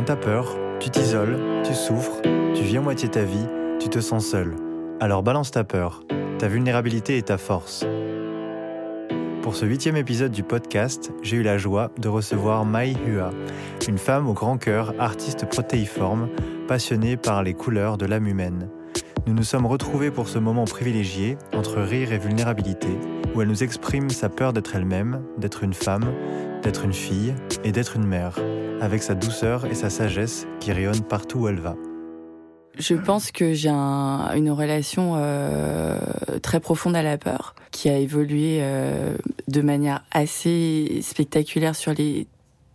Quand t'as peur, tu t'isoles, tu souffres, tu vis à moitié ta vie, tu te sens seul. Alors balance ta peur, ta vulnérabilité et ta force. Pour ce huitième épisode du podcast, j'ai eu la joie de recevoir Mai Hua, une femme au grand cœur, artiste protéiforme, passionnée par les couleurs de l'âme humaine. Nous nous sommes retrouvés pour ce moment privilégié entre rire et vulnérabilité, où elle nous exprime sa peur d'être elle-même, d'être une femme, d'être une fille et d'être une mère, avec sa douceur et sa sagesse qui rayonnent partout où elle va. Je pense que j'ai une relation euh, très profonde à la peur, qui a évolué euh, de manière assez spectaculaire sur les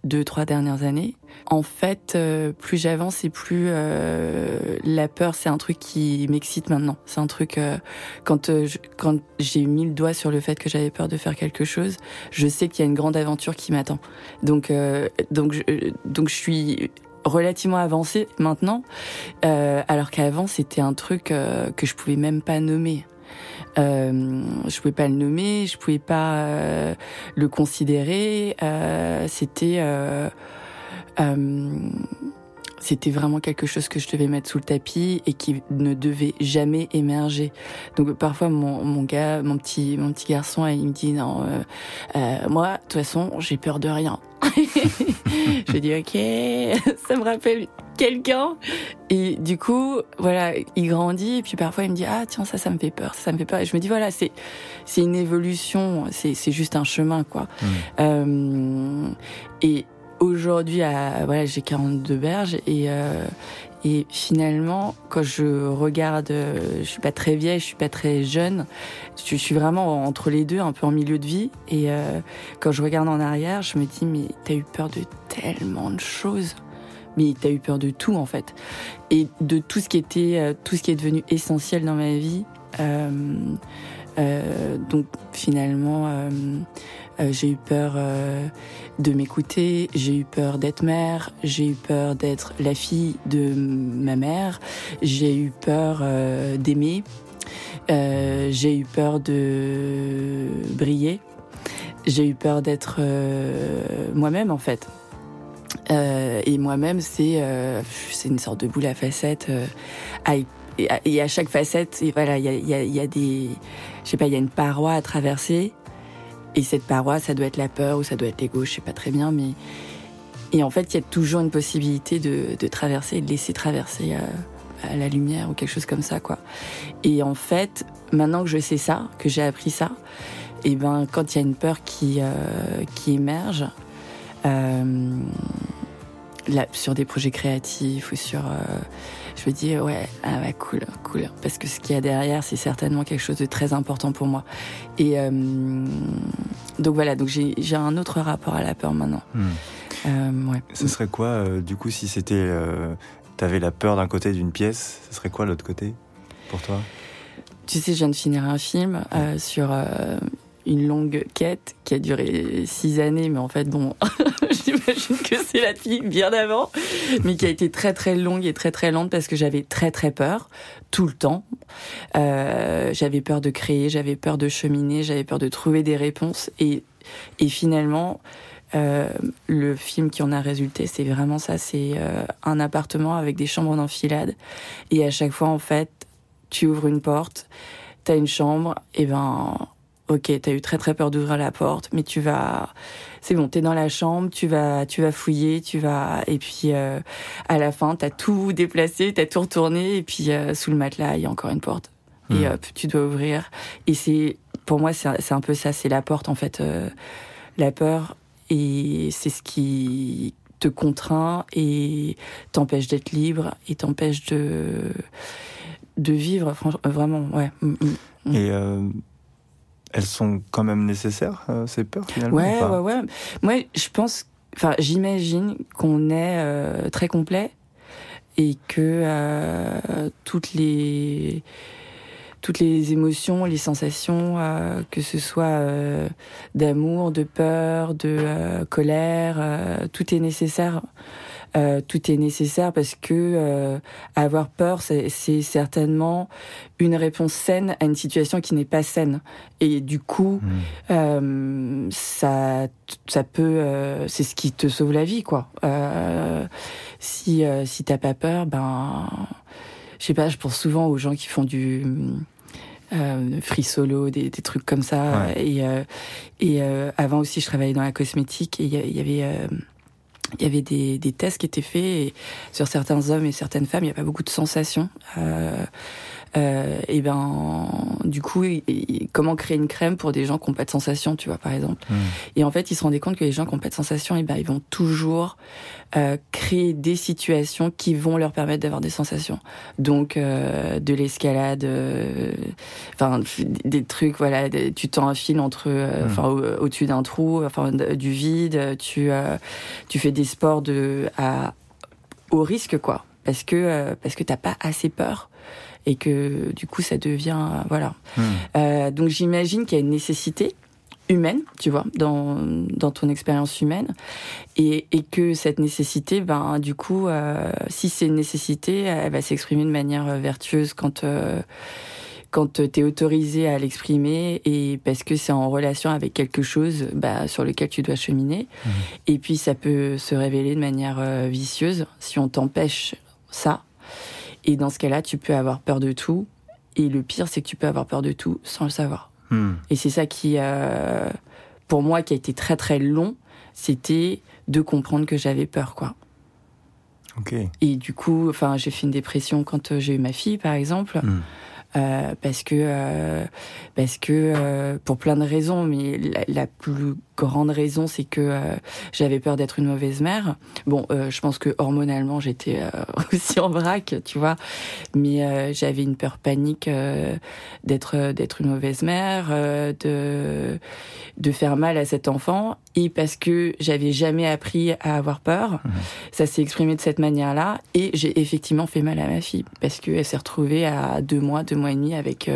deux, trois dernières années. En fait, euh, plus j'avance et plus euh, la peur, c'est un truc qui m'excite maintenant. C'est un truc euh, quand quand j'ai mis le doigt sur le fait que j'avais peur de faire quelque chose, je sais qu'il y a une grande aventure qui m'attend. Donc donc je, donc je suis relativement avancée maintenant, alors qu'avant c'était un truc que je pouvais même pas nommer. Euh, je pouvais pas le nommer, je pouvais pas euh, le considérer. Euh, c'était euh, c'était vraiment quelque chose que je devais mettre sous le tapis et qui ne devait jamais émerger. Donc parfois mon, mon gars, mon petit mon petit garçon, il me dit non, moi de toute façon j'ai peur de rien. je dis ok, ça me rappelle quelqu'un. Et du coup, voilà, il grandit et puis parfois il me dit ah tiens ça ça me fait peur, ça, me fait peur. Et je me dis voilà c'est c'est une évolution, c'est c'est juste un chemin quoi. Mmh. Euh, et aujourd'hui voilà j'ai 42 berges et euh, et finalement, quand je regarde, euh, je suis pas très vieille, je suis pas très jeune, je suis vraiment entre les deux, un peu en milieu de vie. Et euh, quand je regarde en arrière, je me dis, mais t'as eu peur de tellement de choses mais t'as eu peur de tout en fait. Et de tout ce qui était euh, tout ce qui est devenu essentiel dans ma vie euh, euh, donc finalement j'ai eu peur de m'écouter j'ai eu peur d'être mère j'ai eu peur d'être la fille de ma mère j'ai eu peur d'aimer j'ai eu peur de briller j'ai eu peur d'être moi-même en fait euh, et moi-même, c'est euh, c'est une sorte de boule à facettes. Euh, et, à, chaque facette, et voilà, il y a, y, a, y a, des, je sais pas, il y a une paroi à traverser. Et cette paroi, ça doit être la peur ou ça doit être l'ego, je sais pas très bien, mais et en fait, il y a toujours une possibilité de, de traverser, de laisser traverser euh, à la lumière ou quelque chose comme ça, quoi. Et en fait, maintenant que je sais ça, que j'ai appris ça, et ben quand il y a une peur qui euh, qui émerge, euh, là, sur des projets créatifs ou sur euh, je me dis ouais ah ouais cool cool. Parce que ce qu'il y a derrière c'est certainement quelque chose de très important pour moi. Et euh, donc voilà donc j'ai un autre rapport à la peur maintenant. Hmm. euh, ouais. ce serait quoi du coup si c'était t'avais la peur d'un côté d'une pièce ce serait quoi l'autre côté pour toi? Tu sais je viens de finir un film sur une longue quête qui a duré six années, mais en fait, bon, j'imagine que c'est la fille bien avant, mais qui a été très très longue et très très lente parce que j'avais très très peur tout le temps. Euh, j'avais peur de créer, j'avais peur de cheminer, j'avais peur de trouver des réponses et, et finalement, euh, le film qui en a résulté, c'est vraiment ça, c'est euh, un appartement avec des chambres d'enfilade et à chaque fois, en fait, tu ouvres une porte, t'as une chambre, et ben ok, t'as eu très très peur d'ouvrir la porte, mais tu vas, c'est bon, t'es dans la chambre, tu vas, tu vas fouiller, tu vas, et puis euh, à la fin, t'as tout déplacé, t'as tout retourné, et puis euh, sous le matelas, il y a encore une porte, et hmm. hop, tu dois ouvrir. Et c'est, pour moi, c'est un peu ça, c'est la porte en fait, euh, la peur, et c'est ce qui te contraint et t'empêche d'être libre et t'empêche de de vivre, franchement, vraiment, ouais. Mm, mm, et elles sont quand même nécessaires, euh, ces peurs finalement Ouais, ouais, ouais. Moi, je pense, enfin, j'imagine qu'on est euh, très complet et que euh, toutes les toutes les émotions, les sensations, euh, que ce soit euh, d'amour, de peur, de colère, tout est nécessaire euh, tout est nécessaire parce que euh, avoir peur, c'est certainement une réponse saine à une situation qui n'est pas saine. Et du coup, mmh. euh, ça, ça peut, c'est ce qui te sauve la vie, quoi. si si t'as pas peur, ben je sais pas, je pense souvent aux gens qui font du euh, free solo, des, des, trucs comme ça. Et, euh, et euh, avant aussi, je travaillais dans la cosmétique et il y, avait euh, il y avait des, des, tests qui étaient faits sur certains hommes et certaines femmes, il n'y a pas beaucoup de sensations. Euh, euh, et ben, du coup, comment créer une crème pour des gens qui n'ont pas de sensation, tu vois, par exemple. Hmm. Et en fait, ils se rendaient compte que les gens qui n'ont pas de sensation, et ben, ils vont toujours euh, créer des situations qui vont leur permettre d'avoir des sensations. Donc, euh, de l'escalade, euh, enfin, des trucs, voilà, tu t'enfiles entre, euh, hmm. enfin, au-dessus d'un trou, enfin, du vide, tu, tu fais des sports de, à, au risque, quoi. Parce que, parce que t'as pas assez peur et que du coup ça devient voilà. Hmm. Euh, donc j'imagine qu'il y a une nécessité humaine, tu vois, dans, dans ton expérience humaine, et, et que cette nécessité, ben du coup, euh, si c'est une nécessité, elle va s'exprimer de manière vertueuse quand euh, quand tu es autorisé à l'exprimer et parce que c'est en relation avec quelque chose bah, sur lequel tu dois cheminer. Hmm. Et puis ça peut se révéler de manière euh, vicieuse si on t'empêche ça. Et dans ce cas-là, tu peux avoir peur de tout. Et le pire, c'est que tu peux avoir peur de tout sans le savoir. Hmm. Et c'est ça qui, euh, pour moi, qui a été très très long, c'était de comprendre que j'avais peur, quoi. Okay. Et du coup, enfin, j'ai fait une dépression quand euh, j'ai eu ma fille, par exemple. Hmm. Euh, parce que euh, parce que euh, pour plein de raisons mais la, la plus grande raison, c'est que euh, j'avais peur d'être une mauvaise mère. Bon, euh, je pense que hormonalement, j'étais euh, aussi en vrac, tu vois, mais j'avais une peur panique d'être d'être une mauvaise mère, de de faire mal à cet enfant, et parce que j'avais jamais appris à avoir peur, mmh. ça s'est exprimé de cette manière-là, et j'ai effectivement fait mal à ma fille parce qu'elle s'est retrouvée à deux mois, deux mois et demi avec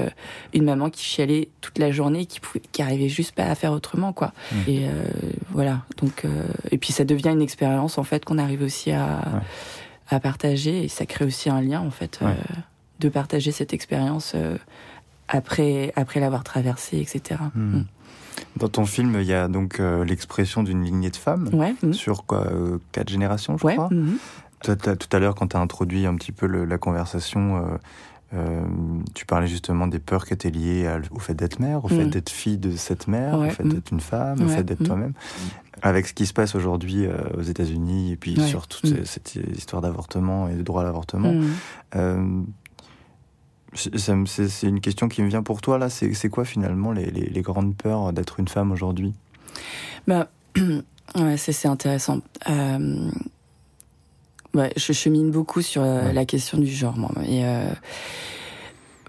une maman qui chialait toute la journée, qui pouvait, qui arrivait juste pas à faire autrement, quoi. Mmh. Et euh, voilà. Donc, euh, et puis ça devient une expérience en fait qu'on arrive aussi à, à partager et ça crée aussi un lien en fait euh, de partager cette expérience après après l'avoir traversée, etc. Hmm. Hmm. Dans ton film, il y a donc l'expression d'une lignée de femmes sur quoi quatre générations, je crois. Tout à l'heure, quand tu as introduit un petit peu le, la conversation, euh, tu parlais justement des peurs qui étaient liées au fait d'être mère, au fait mm. d'être fille de cette mère, au fait mm. d'être une femme, au fait d'être mm. toi-même. Avec ce qui se passe aujourd'hui euh, aux États-Unis et puis sur toute cette histoire d'avortement et de droit à l'avortement, euh, c'est une question qui me vient pour toi là. C'est quoi finalement les, les, les grandes peurs d'être une femme aujourd'hui? Bah, c'est intéressant. Ouais, je chemine beaucoup sur euh, la question du genre, moi. Et euh,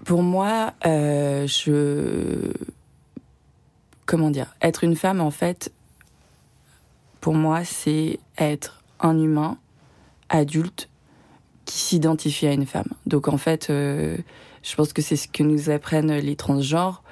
pour moi, euh, je comment dire, être une femme, en fait, pour moi, c'est être un humain adulte qui s'identifie à une femme. Donc, en fait, euh, je pense que c'est ce que nous apprennent les transgenres.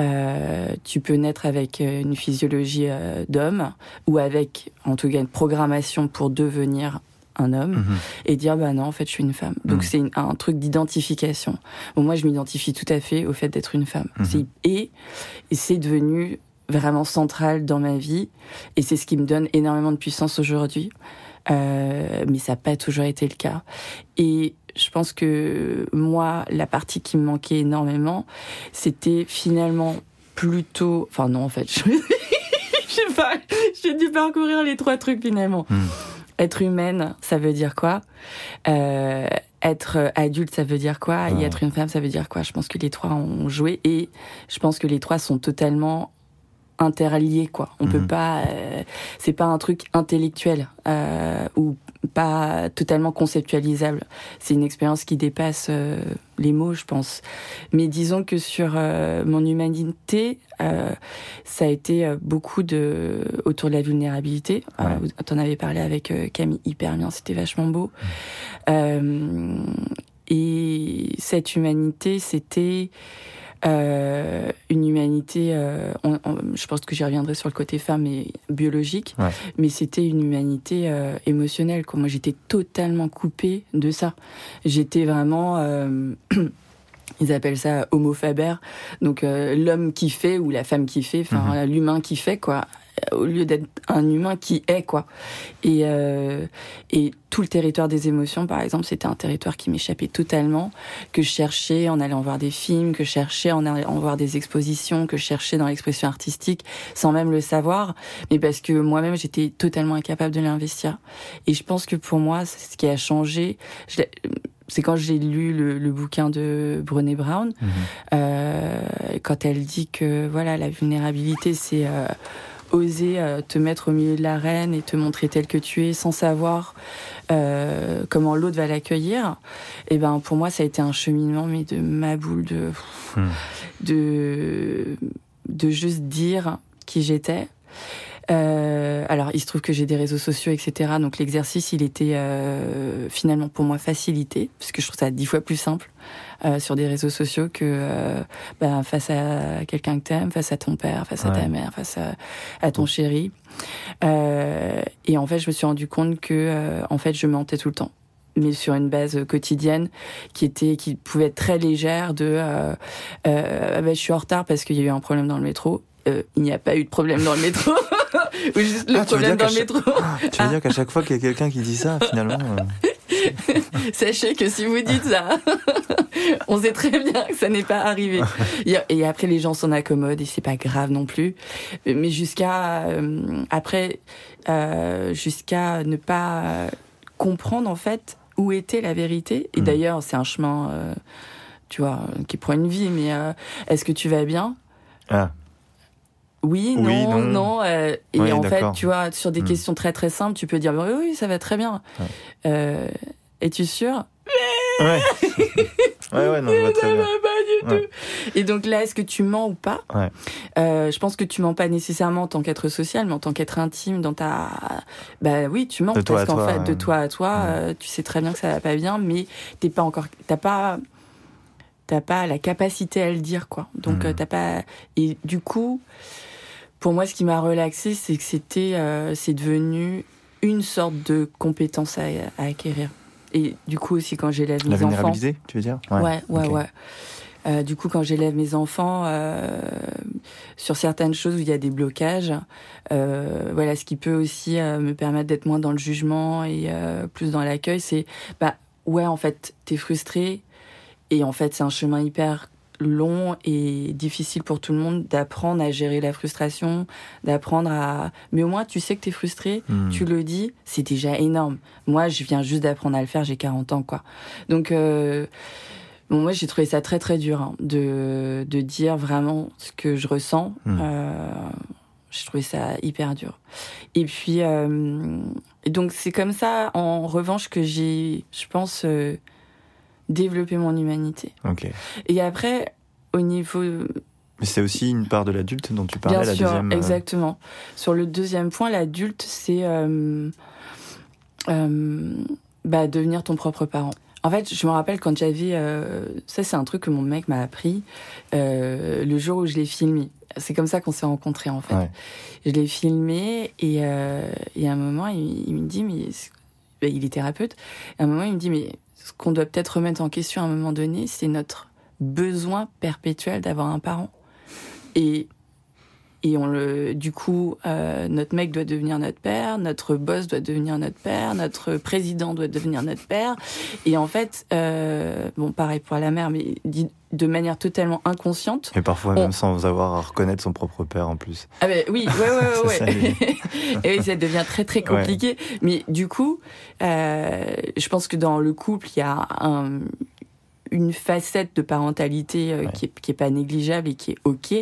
Euh, tu peux naître avec une physiologie d'homme ou avec, en tout cas, une programmation pour devenir un homme mhm. et dire bah non en fait je suis une femme. Donc mhm. c'est un truc d'identification. Bon moi je m'identifie tout à fait au fait d'être une femme. Mhm. et, et c'est devenu vraiment central dans ma vie et c'est ce qui me donne énormément de puissance aujourd'hui. Euh, mais ça n'a pas toujours été le cas. Et je pense que moi la partie qui me manquait énormément c'était finalement plutôt enfin non en fait je sais pas j'ai dû parcourir les trois trucs finalement être humaine, ça veut dire quoi? Euh, Être adulte, ça veut dire quoi? Et être une femme, ça veut dire quoi? Je pense que les trois ont joué et je pense que les trois sont totalement interliés quoi. On peut mhm. pas, euh, c'est pas un truc intellectuel euh, ou pas totalement conceptualisable. C'est une expérience qui dépasse euh, les mots, je pense. Mais disons que sur mon humanité, ça a été beaucoup de autour de la vulnérabilité. Ouais. T'en avais parlé avec Camille hyper bien, c'était vachement beau. et cette humanité, c'était euh, une humanité, euh, je pense que j'y reviendrai sur le côté femme et biologique, mais c'était une humanité euh, émotionnelle. Quoi. Moi, j'étais totalement coupée de ça. J'étais vraiment... ils appellent ça homofaber, donc l'homme qui fait ou la femme qui fait, enfin mhm. l'humain qui fait quoi. Au lieu d'être un humain qui est quoi. Et euh, et tout le territoire des émotions, par exemple, c'était un territoire qui m'échappait totalement, que je cherchais en allant voir des films, que je cherchais en allant voir des expositions, que je cherchais dans l'expression artistique, sans même le savoir, mais parce que moi-même j'étais totalement incapable de l'investir. Et je pense que pour moi, c'est ce qui a changé. c'est quand j'ai lu le, le, bouquin de Brené Brown, Mhm. euh, quand elle dit que voilà la vulnérabilité c'est euh, oser euh, te mettre au milieu de l'arène et te montrer tel que tu es sans savoir euh, comment l'autre va l'accueillir. Et ben pour moi ça a été un cheminement mais de ma boule de Hmm. de de juste dire qui j'étais. Euh, alors, il se trouve que j'ai des réseaux sociaux, etc. Donc, l'exercice, il était euh, finalement pour moi facilité, parce que je trouve ça dix fois plus simple euh, sur des réseaux sociaux que euh, bah, face à quelqu'un que t'aimes, face à ton père, face à ta mère, face à, à ton chéri. Euh, et en fait, je me suis rendu compte que, euh, en fait, je mentais tout le temps mais sur une base quotidienne qui était qui pouvait être très légère de euh, euh, ah ben, je suis en retard parce qu'il y a eu un problème dans le métro Euh, il n'y a pas eu de problème dans le métro ou juste le Ah, problème dans le métro Tu veux dire qu'à chaque fois qu'il y a quelqu'un qui dit ça, finalement. Sachez que si vous dites ça, on sait très bien que ça n'est pas arrivé. Et- après, les gens s'en accommodent et c'est pas grave non plus. Mais jusqu'à euh, après, euh, jusqu'à ne pas comprendre en fait où était la vérité. Et Mm. d'ailleurs, c'est un chemin, euh, tu vois, qui prend une vie. Mais euh, est-ce que tu vas bien? Ah, oui, Oui, non, non. non. euh, et Oui, en fait, tu vois, sur des Hmm. questions très très simples, tu peux dire oui, oui, ça va très bien. Ouais. Euh, Es-tu sûr? Ouais. ouais, ouais, non, très Ça bien. va pas du Ouais. tout. Et donc là, est-ce que tu mens ou pas? Ouais. Euh, Je pense que tu mens pas nécessairement en tant qu'être social, mais en tant qu'être intime dans ta. Bah oui, tu mens De parce qu'en fait, de toi à toi, euh, tu sais très bien que ça va pas bien, mais t'es pas encore, t'as pas, t'as pas la capacité à le dire, quoi. Donc euh, t'as pas. Et du coup, pour moi, ce qui m'a relaxé, c'est que c'était, euh, c'est devenu une sorte de compétence à, à acquérir. Et du coup aussi, quand j'élève La mes enfants. vulnérabilité, tu veux dire? Ouais, ouais, ouais. Euh, du coup, quand j'élève mes enfants euh, sur certaines choses où il y a des blocages, euh, voilà, ce qui peut aussi me permettre d'être moins dans le jugement et plus dans l'accueil, c'est bah ouais, en fait, t'es frustré et en fait, c'est un chemin hyper long et difficile pour tout le monde d'apprendre à gérer la frustration, d'apprendre à. Mais au moins, tu sais que t'es frustré, Hmm. tu le dis, c'est déjà énorme. Moi, je viens juste d'apprendre à le faire, j'ai 40 ans, quoi. Donc, euh, bon, moi, j'ai trouvé ça très, très dur hein, de, de dire vraiment ce que je ressens. Mm. Euh, j'ai trouvé ça hyper dur. Et puis, euh, et donc, c'est comme ça, en revanche, que j'ai, je pense, développé mon humanité. Et après, au niveau Mais c'est aussi une part de l'adulte dont tu parlais, Bien la sûr, deuxième. euh, exactement. Sur le deuxième point, l'adulte, c'est euh, euh, bah, devenir ton propre parent. En fait, je me rappelle quand j'avais... euh, ça, c'est un truc que mon mec m'a appris le jour où je l'ai filmé. C'est comme ça qu'on s'est rencontrés, en fait. Ouais. Je l'ai filmé et, et à un moment, il, il me dit, mais... il est thérapeute. Et à un moment, il me dit, mais ce qu'on doit peut-être remettre en question à un moment donné, c'est notre besoin perpétuel d'avoir un parent. Et, et on le, du coup, euh, notre mec doit devenir notre père, notre boss doit devenir notre père, notre président doit devenir notre père. Et en fait, euh, bon, pareil pour la mère, mais de manière totalement inconsciente. Et parfois On- même sans avoir à reconnaître son propre père en plus. Ah ben oui, ouais, ouais, ouais. Ouais. Et oui, ça devient très très compliqué. Mais du coup, euh, je pense que dans le couple, il y a un- une facette de parentalité euh, Ouais. qui, est, qui est pas négligeable et qui est ok.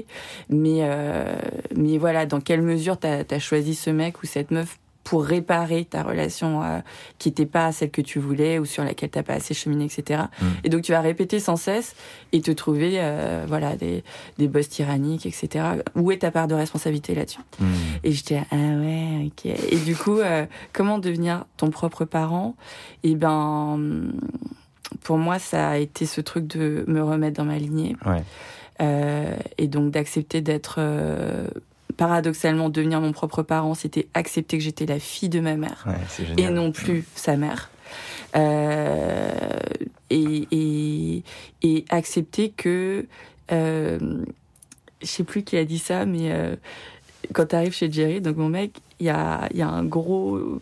Mais euh, mais voilà, dans quelle mesure t'as as choisi ce mec ou cette meuf pour réparer ta relation euh, qui n'était pas celle que tu voulais ou sur laquelle t'as pas assez cheminé, etc. Mm. Et donc tu vas répéter sans cesse et te trouver euh, voilà des, des boss tyranniques, etc. Où est ta part de responsabilité là-dessus? Hmm. Et j'étais ah ouais, ok. Et du coup, euh, comment devenir ton propre parent? Et ben, pour moi, ça a été ce truc de me remettre dans ma lignée Ouais. euh, et donc d'accepter d'être euh, paradoxalement devenir mon propre parent, c'était accepter que j'étais la fille de ma mère Ouais, et non plus sa mère. Euh, et, et, et accepter que, je sais plus qui a dit ça, mais quand t'arrives chez Jerry, donc mon mec, il y a, y a un gros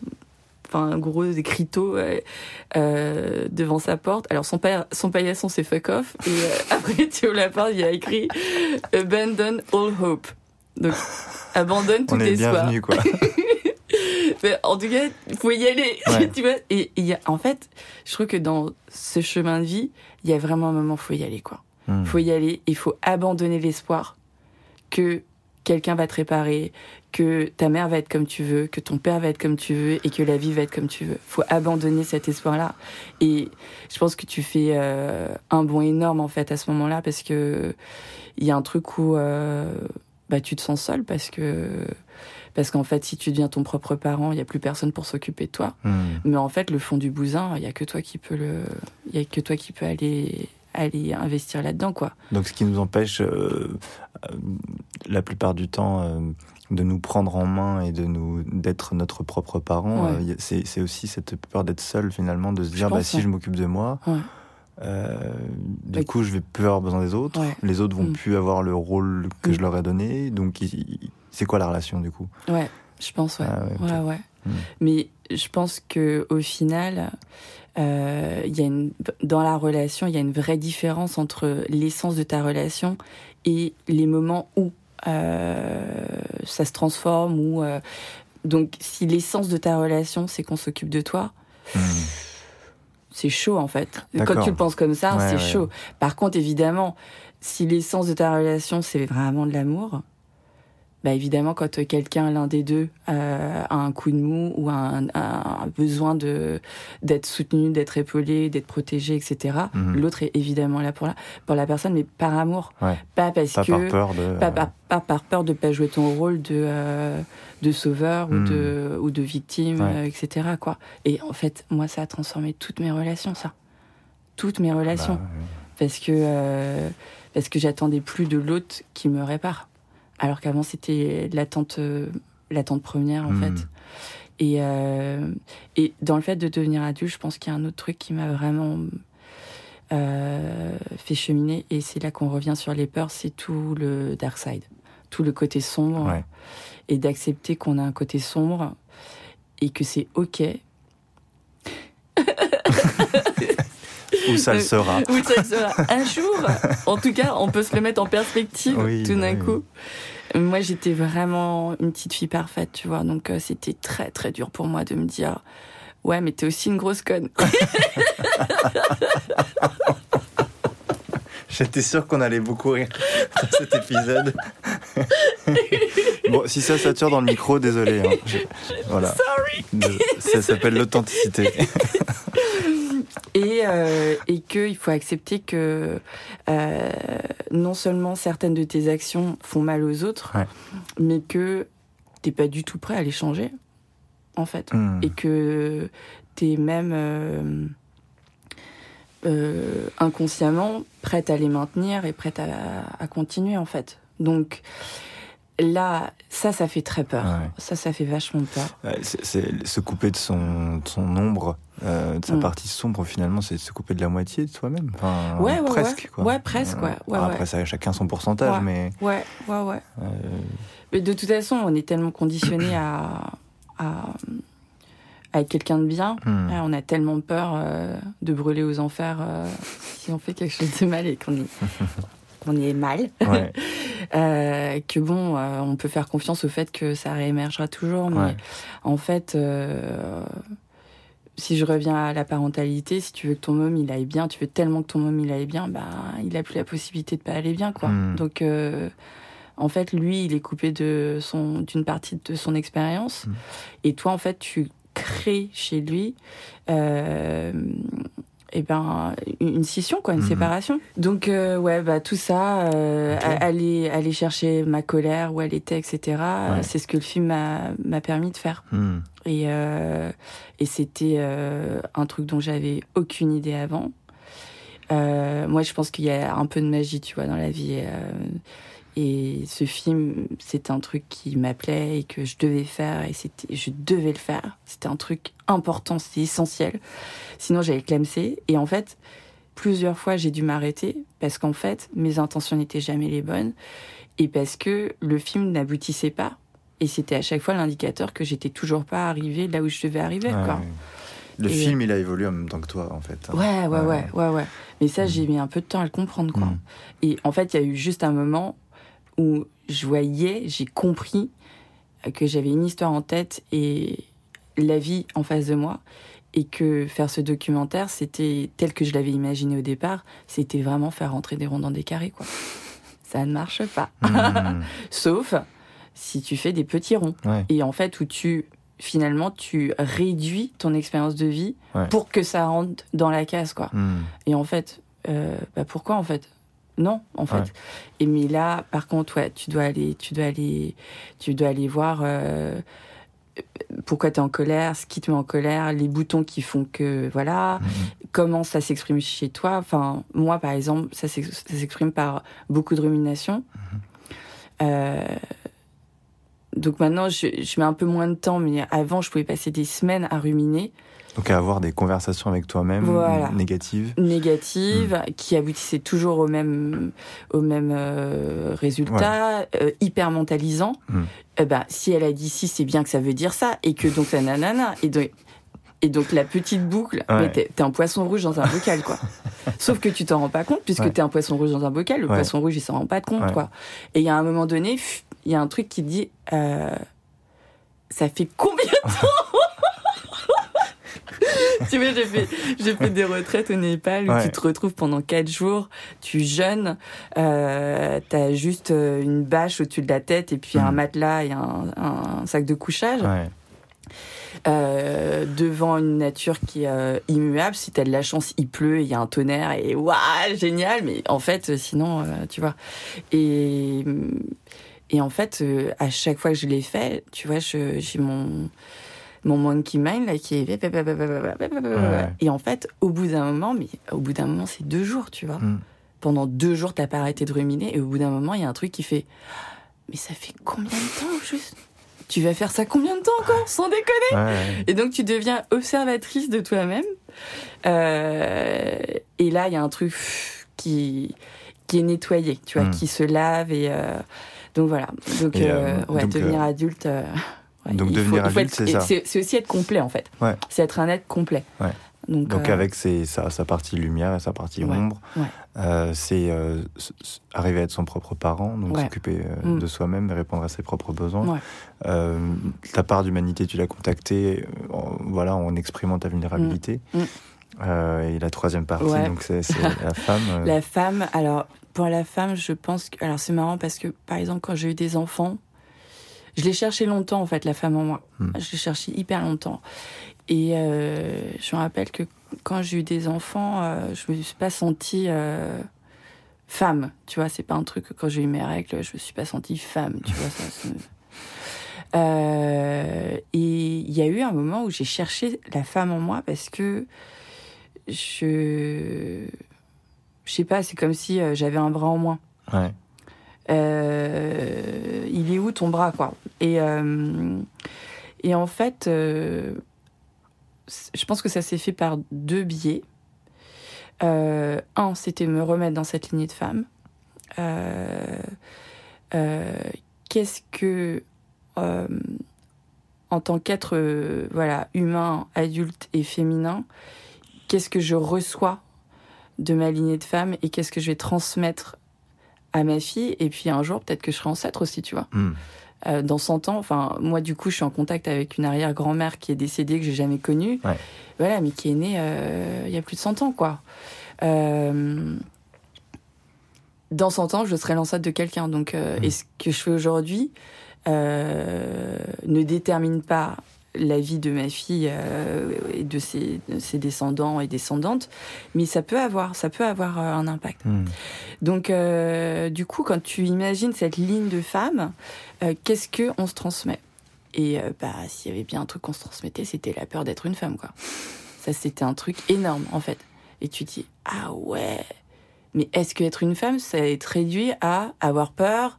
enfin un gros écriteau euh, devant sa porte. Alors son, père, son paillasson c'est fuck off et euh, après tu ouvres la porte, il a écrit abandon all hope. Donc abandonne tout On est espoir. quoi. Mais en tout cas, il faut y aller. Ouais. tu vois et il y a, en fait, je trouve que dans ce chemin de vie, il y a vraiment un moment où faut y aller quoi. Hmm. faut y aller, il faut abandonner l'espoir que quelqu'un va te réparer, que ta mère va être comme tu veux, que ton père va être comme tu veux et que la vie va être comme tu veux. faut abandonner cet espoir-là. Et je pense que tu fais euh, un bond énorme en fait à ce moment-là parce que il y a un truc où euh, bah, tu te sens seul parce que parce qu'en fait si tu deviens ton propre parent, il y a plus personne pour s'occuper de toi. Hmm. Mais en fait le fond du bousin, il y a que toi qui peux le il y a que toi qui peux aller aller investir là-dedans quoi. Donc, ce qui nous empêche, euh, euh, la plupart du temps, euh, de nous prendre en main et de nous d'être notre propre parent, Ouais. euh, c'est aussi cette peur d'être seul finalement, de se dire bah, pense, si ouais. je m'occupe de moi, Ouais. euh, du coup je vais plus avoir besoin des autres, Ouais. les autres vont Mm. plus avoir le rôle que Mm. je leur ai donné, donc c'est quoi la relation du coup? Ouais, je pense, ouais. Ah ouais, ouais. Hmm. Mais je pense que au final, euh, y a une, dans la relation, il y a une vraie différence entre l'essence de ta relation et les moments où euh, ça se transforme. Ou euh, donc, si l'essence de ta relation, c'est qu'on s'occupe de toi, Hmm. c'est chaud en fait. Quand tu le penses comme ça, Ouais, c'est ouais. chaud. Par contre, évidemment, si l'essence de ta relation c'est vraiment de l'amour, bah évidemment quand euh, quelqu'un l'un des deux euh, a un coup de mou ou a un, a un besoin de d'être soutenu, d'être épaulé, d'être protégé, etc. Mhm. L'autre est évidemment là pour la pour la personne, mais par amour, Ouais. pas parce Pas que par peur de. pas, pas- pas par peur de pas jouer ton rôle de euh, de sauveur ou de ou de victime Ouais. euh, etc quoi et en fait moi ça a transformé toutes mes relations ça toutes mes bah, relations parce que euh, parce que j'attendais plus de l'autre qui me répare alors qu'avant c'était l'attente euh, l'attente première en Hmm. fait et euh, et dans le fait de devenir adulte je pense qu'il y a un autre truc qui m'a vraiment euh, fait cheminer et c'est là qu'on revient sur les peurs c'est tout le dark side tout le côté sombre Ouais. et d'accepter qu'on a un côté sombre et que c'est ok Où ça le sera. Oui, ça sera un jour. En tout cas, on peut se le mettre en perspective Oui, tout d'un oui. coup. Moi, j'étais vraiment une petite fille parfaite, tu vois. Donc, euh, c'était très, très dur pour moi de me dire Ouais, mais t'es aussi une grosse conne. J'étais sûr qu'on allait beaucoup rire dans cet épisode. bon, si ça sature dans le micro, désolé. hein. Voilà. Sorry. Ça s'appelle l'authenticité. Et, euh, et qu'il faut accepter que euh, non seulement certaines de tes actions font mal aux autres, Ouais. mais que t'es pas du tout prêt à les changer, en fait. Hmm. et que tu es même euh, euh, inconsciemment prête à les maintenir et prête à, à continuer en fait. Donc là, ça, ça fait très peur. Ouais. Ça, ça fait vachement peur. Ouais, c'est- c'est se couper de son, de son ombre, euh, de sa Mm. partie sombre, finalement, c'est se couper de la moitié de soi-même. Enfin, Ouais, ouais, presque. ouais. Quoi. Ouais, presque, ouais. Après, ça, chacun son pourcentage, Ouais. mais. Ouais, ouais, ouais. euh, Mais de toute façon, on est tellement conditionné à, à, à être quelqu'un de bien. Ah, on a tellement peur euh, de brûler aux enfers euh, si on fait quelque chose de mal et qu'on qu'on y est mal. Ouais. Euh, que bon, euh, on peut faire confiance au fait que ça réémergera toujours, mais Ouais. en fait, euh, si je reviens à la parentalité, si tu veux que ton môme il aille bien, tu veux tellement que ton môme il aille bien, bah il a plus la possibilité de pas aller bien, quoi. Mm. Donc, en fait, lui, il est coupé de son d'une partie de son expérience, Mm. et toi, en fait, tu crées chez lui. Et ben une scission quoi une Mhm. séparation donc euh, ouais bah tout ça euh, aller aller chercher ma colère où elle était etc Ouais. c'est ce que le film m'a m'a permis de faire Hmm. et euh, et c'était euh, un truc dont j'avais aucune idée avant Euh, moi je pense qu'il y a un peu de magie tu vois dans la vie euh, et ce film c'est un truc qui m'appelait et que je devais faire et c'était je devais le faire c'était un truc important c'était essentiel sinon j'allais clamser et en fait plusieurs fois j'ai dû m'arrêter parce qu'en fait mes intentions n'étaient jamais les bonnes et parce que le film n'aboutissait pas et c'était à chaque fois l'indicateur que j'étais toujours pas arrivée là où je devais arriver. Ouais, quoi. ouais. Le Et- film, il a évolué en même temps que toi, en fait. hein. Ouais, ouais, ouais, ouais, ouais. Mais ça, j'ai mis un peu de temps à le comprendre, quoi. Mm. Et en fait, il y a eu juste un moment où je voyais, j'ai compris que j'avais une histoire en tête et la vie en face de moi. Et que faire ce documentaire, c'était tel que je l'avais imaginé au départ, c'était vraiment faire rentrer des ronds dans des carrés, quoi. Ça ne marche pas. Mm. Sauf si tu fais des petits ronds. Ouais. Et en fait, où tu, finalement, tu réduis ton expérience de vie Ouais. pour que ça rentre dans la case, quoi. Mm. Et en fait, euh, bah pourquoi en fait? Non, en fait. Ouais. Et mais là, par contre, ouais, tu dois aller, tu dois aller, tu dois aller voir euh, pourquoi tu es en colère, ce qui te met en colère, les boutons qui font que voilà, Mm. comment ça s'exprime chez toi. Enfin, moi, par exemple, ça s'ex- ça s'exprime par beaucoup de rumination. Euh, donc maintenant, je, je mets un peu moins de temps, mais avant, je pouvais passer des semaines à ruminer. Donc, à avoir des conversations avec toi-même Voilà. négatives. négative qui aboutissait toujours au même au même euh, résultat euh, hyper mentalisant Mm. Eh ben si elle a dit si c'est bien que ça veut dire ça et que donc ça nanana et donc et donc la petite boucle Ouais. mais t'es un poisson rouge dans un bocal quoi sauf que tu t'en rends pas compte puisque Ouais. t'es un poisson rouge dans un bocal le Ouais. poisson rouge il s'en rend pas de compte Ouais. quoi et il y a un moment donné pff, il y a un truc qui dit euh, ça fait combien de temps tu vois, j'ai fait, j'ai fait des retraites au Népal où Ouais. tu te retrouves pendant quatre jours, tu jeûnes, euh, t'as juste euh, une bâche au-dessus de la tête et puis un Mhm. matelas et un, un sac de couchage Ouais. euh, devant une nature qui est euh, immuable. Si t'as de la chance, il pleut, il y a un tonnerre et waouh, génial. Mais en fait, sinon, euh, tu vois. Et et en fait, euh, à chaque fois que je l'ai fait, tu vois, j'ai mon mon monkey mind là qui est Ouais. et en fait au bout d'un moment mais au bout d'un moment c'est deux jours tu vois Mm. pendant deux jours t'as pas arrêté de ruminer et au bout d'un moment il y a un truc qui fait mais ça fait combien de temps juste? Tu vas faire ça combien de temps encore? Sans déconner ouais. et donc tu deviens observatrice de toi-même. Euh, et là, il y a un truc qui qui est nettoyé, tu vois, Mm. qui se lave et euh, donc voilà. Donc, euh, euh, ouais, donc, devenir euh, adulte. euh, ouais, donc devenir faut- faut adulte, c'est ça. C'est aussi être complet en fait. Ouais. C'est être un être complet. Ouais. Donc, Donc euh, avec ses- sa, sa partie lumière et sa partie ombre, euh, c'est euh, arriver à être son propre parent, donc s'occuper euh, Mm. de soi-même et répondre à ses propres besoins. Euh, ta part d'humanité, tu l'as contactée, euh, en, voilà, en exprimant ta vulnérabilité. Mm. Mm. Euh, et la troisième partie, Ouais. donc c'est c'est la femme. euh, La femme, alors pour la femme, je pense que alors c'est marrant parce que par exemple quand j'ai eu des enfants, je l'ai cherché longtemps en fait la femme en moi. Hmm. Je l'ai cherché hyper longtemps et euh, je me rappelle que quand j'ai eu des enfants, euh, je me suis pas sentie euh, femme. Tu vois, c'est pas un truc que quand j'ai eu mes règles, je me suis pas sentie femme. Tu vois ça. Euh, et il y a eu un moment où j'ai cherché la femme en moi parce que je je sais pas, c'est comme si euh, j'avais un bras en moins. ouais. Euh, il est où ton bras, quoi? Et, euh, et en fait, euh, je pense que ça s'est fait par deux biais. Un, c'était me remettre dans cette lignée de femmes. Euh, Qu'est-ce que, en tant qu'être euh, voilà, humain, adulte et féminin, qu'est-ce que je reçois de ma lignée de femmes et qu'est-ce que je vais transmettre à ma fille et puis un jour peut-être que je serai ancêtre aussi tu vois Mm. Euh, dans 100 ans enfin moi du coup je suis en contact avec une arrière-grand-mère qui est décédée que j'ai jamais connue Ouais. voilà mais qui est née euh, il y a plus de 100 ans quoi Euh, dans 100 ans je serai l'ancêtre de quelqu'un donc euh, Mm. et ce que je fais aujourd'hui ne détermine pas la vie de ma fille euh, et de ses, de ses descendants et descendantes, mais ça peut avoir, ça peut avoir euh, un impact. Mm. Donc, euh, du coup, quand tu imagines cette ligne de femmes, euh, qu'est-ce que on se transmet? Et bah, s'il y avait bien un truc qu'on se transmettait, c'était la peur d'être une femme, quoi. Ça, c'était un truc énorme, en fait. Et tu te dis, ah ouais. Mais est-ce que être une femme, ça va être réduit à avoir peur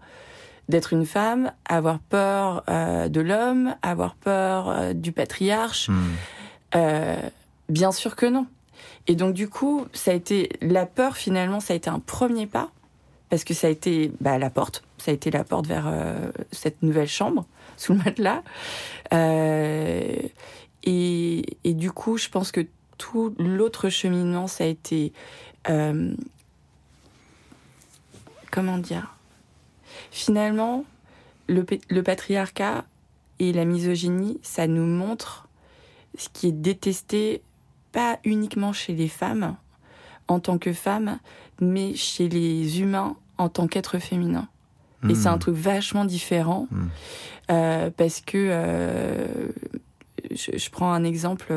d'être une femme, avoir peur euh, de l'homme, avoir peur euh, du patriarche Mm. euh, Bien sûr que non. Et donc du coup, ça a été la peur finalement, ça a été un premier pas parce que ça a été bah, la porte, ça a été la porte vers cette nouvelle chambre sous le matelas. Et, et, du coup, je pense que tout l'autre cheminement, ça a été comment dire? Finalement, le, le patriarcat et la misogynie, ça nous montre ce qui est détesté pas uniquement chez les femmes en tant que femmes, mais chez les humains en tant qu'être féminin. Et c'est un hmm. truc vachement différent hmm. euh, parce que euh, je, je, prends un exemple.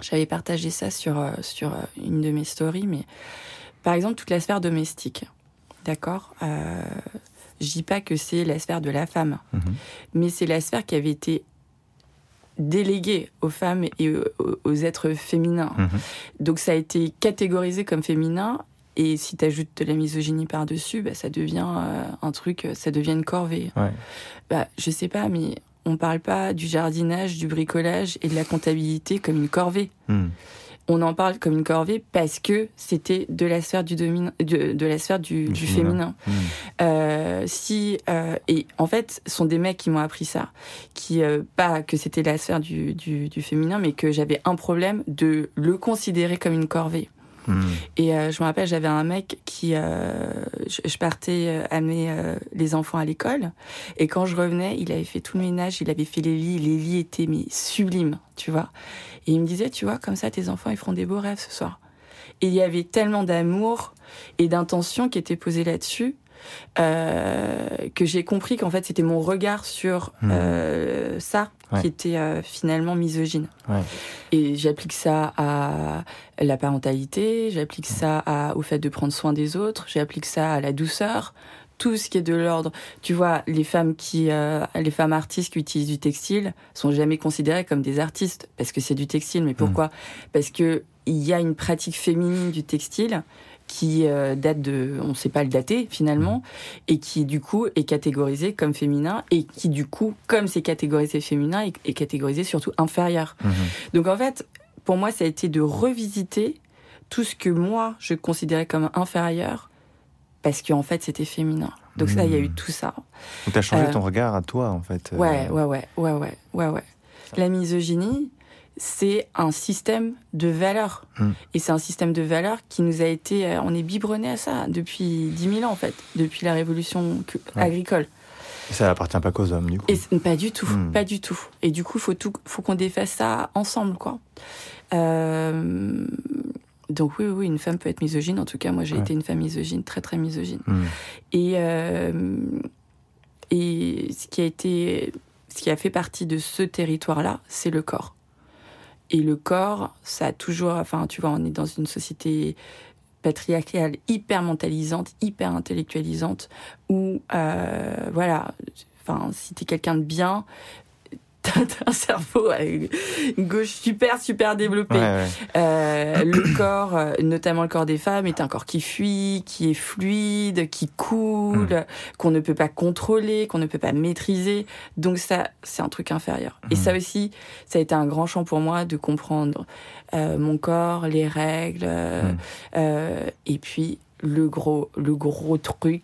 J'avais partagé ça sur euh, sur une de mes stories, mais par exemple toute la sphère domestique, d'accord. Euh, je dis pas que c'est la sphère de la femme, hmm. mais c'est la sphère qui avait été déléguée aux femmes et aux, êtres féminins. Donc ça a été catégorisé comme féminin et si tu ajoutes de la misogynie par-dessus, bah, ça devient euh, un truc, ça devient une corvée. Ouais. Bah, je sais pas, mais on parle pas du jardinage, du bricolage et de la comptabilité comme une corvée. Hmm. On en parle comme une corvée parce que c'était de la sphère du domin... de, de, la sphère du, du, féminin. Hmm. Euh, si euh, et en fait, ce sont des mecs qui m'ont appris ça, qui euh, pas que c'était la sphère du, du, du féminin, mais que j'avais un problème de le considérer comme une corvée. Hmm. Et euh, je me rappelle, j'avais un mec qui, euh, je, partais euh, amener les enfants à l'école, et quand je revenais, il avait fait tout le ménage, il avait fait les lits, les lits étaient mais sublimes, tu vois. Et il me disait, tu vois, comme ça, tes enfants, ils feront des beaux rêves ce soir. Et il y avait tellement d'amour et d'intention qui était posée là-dessus euh, que j'ai compris qu'en fait c'était mon regard sur hmm. euh, ça qui était euh, finalement misogyne. Ouais. Et j'applique ça à la parentalité, j'applique ça à, au fait de prendre soin des autres, j'applique ça à la douceur, tout ce qui est de l'ordre. Tu vois, les femmes qui, euh, les femmes artistes qui utilisent du textile sont jamais considérées comme des artistes parce que c'est du textile. Mais pourquoi? Parce que il y a une pratique féminine du textile qui euh, date de, on ne sait pas le dater finalement, mmh. et qui du coup est catégorisé comme féminin, et qui du coup, comme c'est catégorisé féminin, est, catégorisé surtout inférieur. Mmh. Donc en fait, pour moi, ça a été de revisiter tout ce que moi je considérais comme inférieur, parce qu'en fait c'était féminin. Donc ça, il y a eu mmh. tout ça. Donc as changé euh, ton regard à toi en fait. Euh. Ouais, ouais, ouais, ouais, ouais, ouais, ouais. La misogynie, c'est un système de valeurs. Hmm. Et c'est un système de valeurs qui nous a été... Euh, on est biberonné à ça depuis 10 000 ans, en fait, depuis la révolution agricole. Et ça n'appartient pas qu'aux hommes, du coup. Et, pas du tout, hmm. pas du tout. Et du coup, faut tout, faut qu'on défasse ça ensemble, quoi. Euh, donc oui, oui, une femme peut être misogyne. En tout cas, moi, j'ai été une femme misogyne, très, très misogyne. Hmm. Et, euh, et ce qui a été... Ce qui a fait partie de ce territoire-là, c'est le corps. Et le corps, ça a toujours, enfin, tu vois, on est dans une société patriarcale hyper mentalisante, hyper intellectualisante, où, euh, voilà, enfin, si t'es quelqu'un de bien, un cerveau une gauche super super développé. Euh, le corps, euh, notamment le corps des femmes, est un corps qui fuit, qui est fluide, qui coule, mm. qu'on ne peut pas contrôler, qu'on ne peut pas maîtriser. Donc ça, c'est un truc inférieur. Et mm. ça aussi, ça a été un grand champ pour moi de comprendre euh, mon corps, les règles, mm. euh, et puis le gros, le gros truc.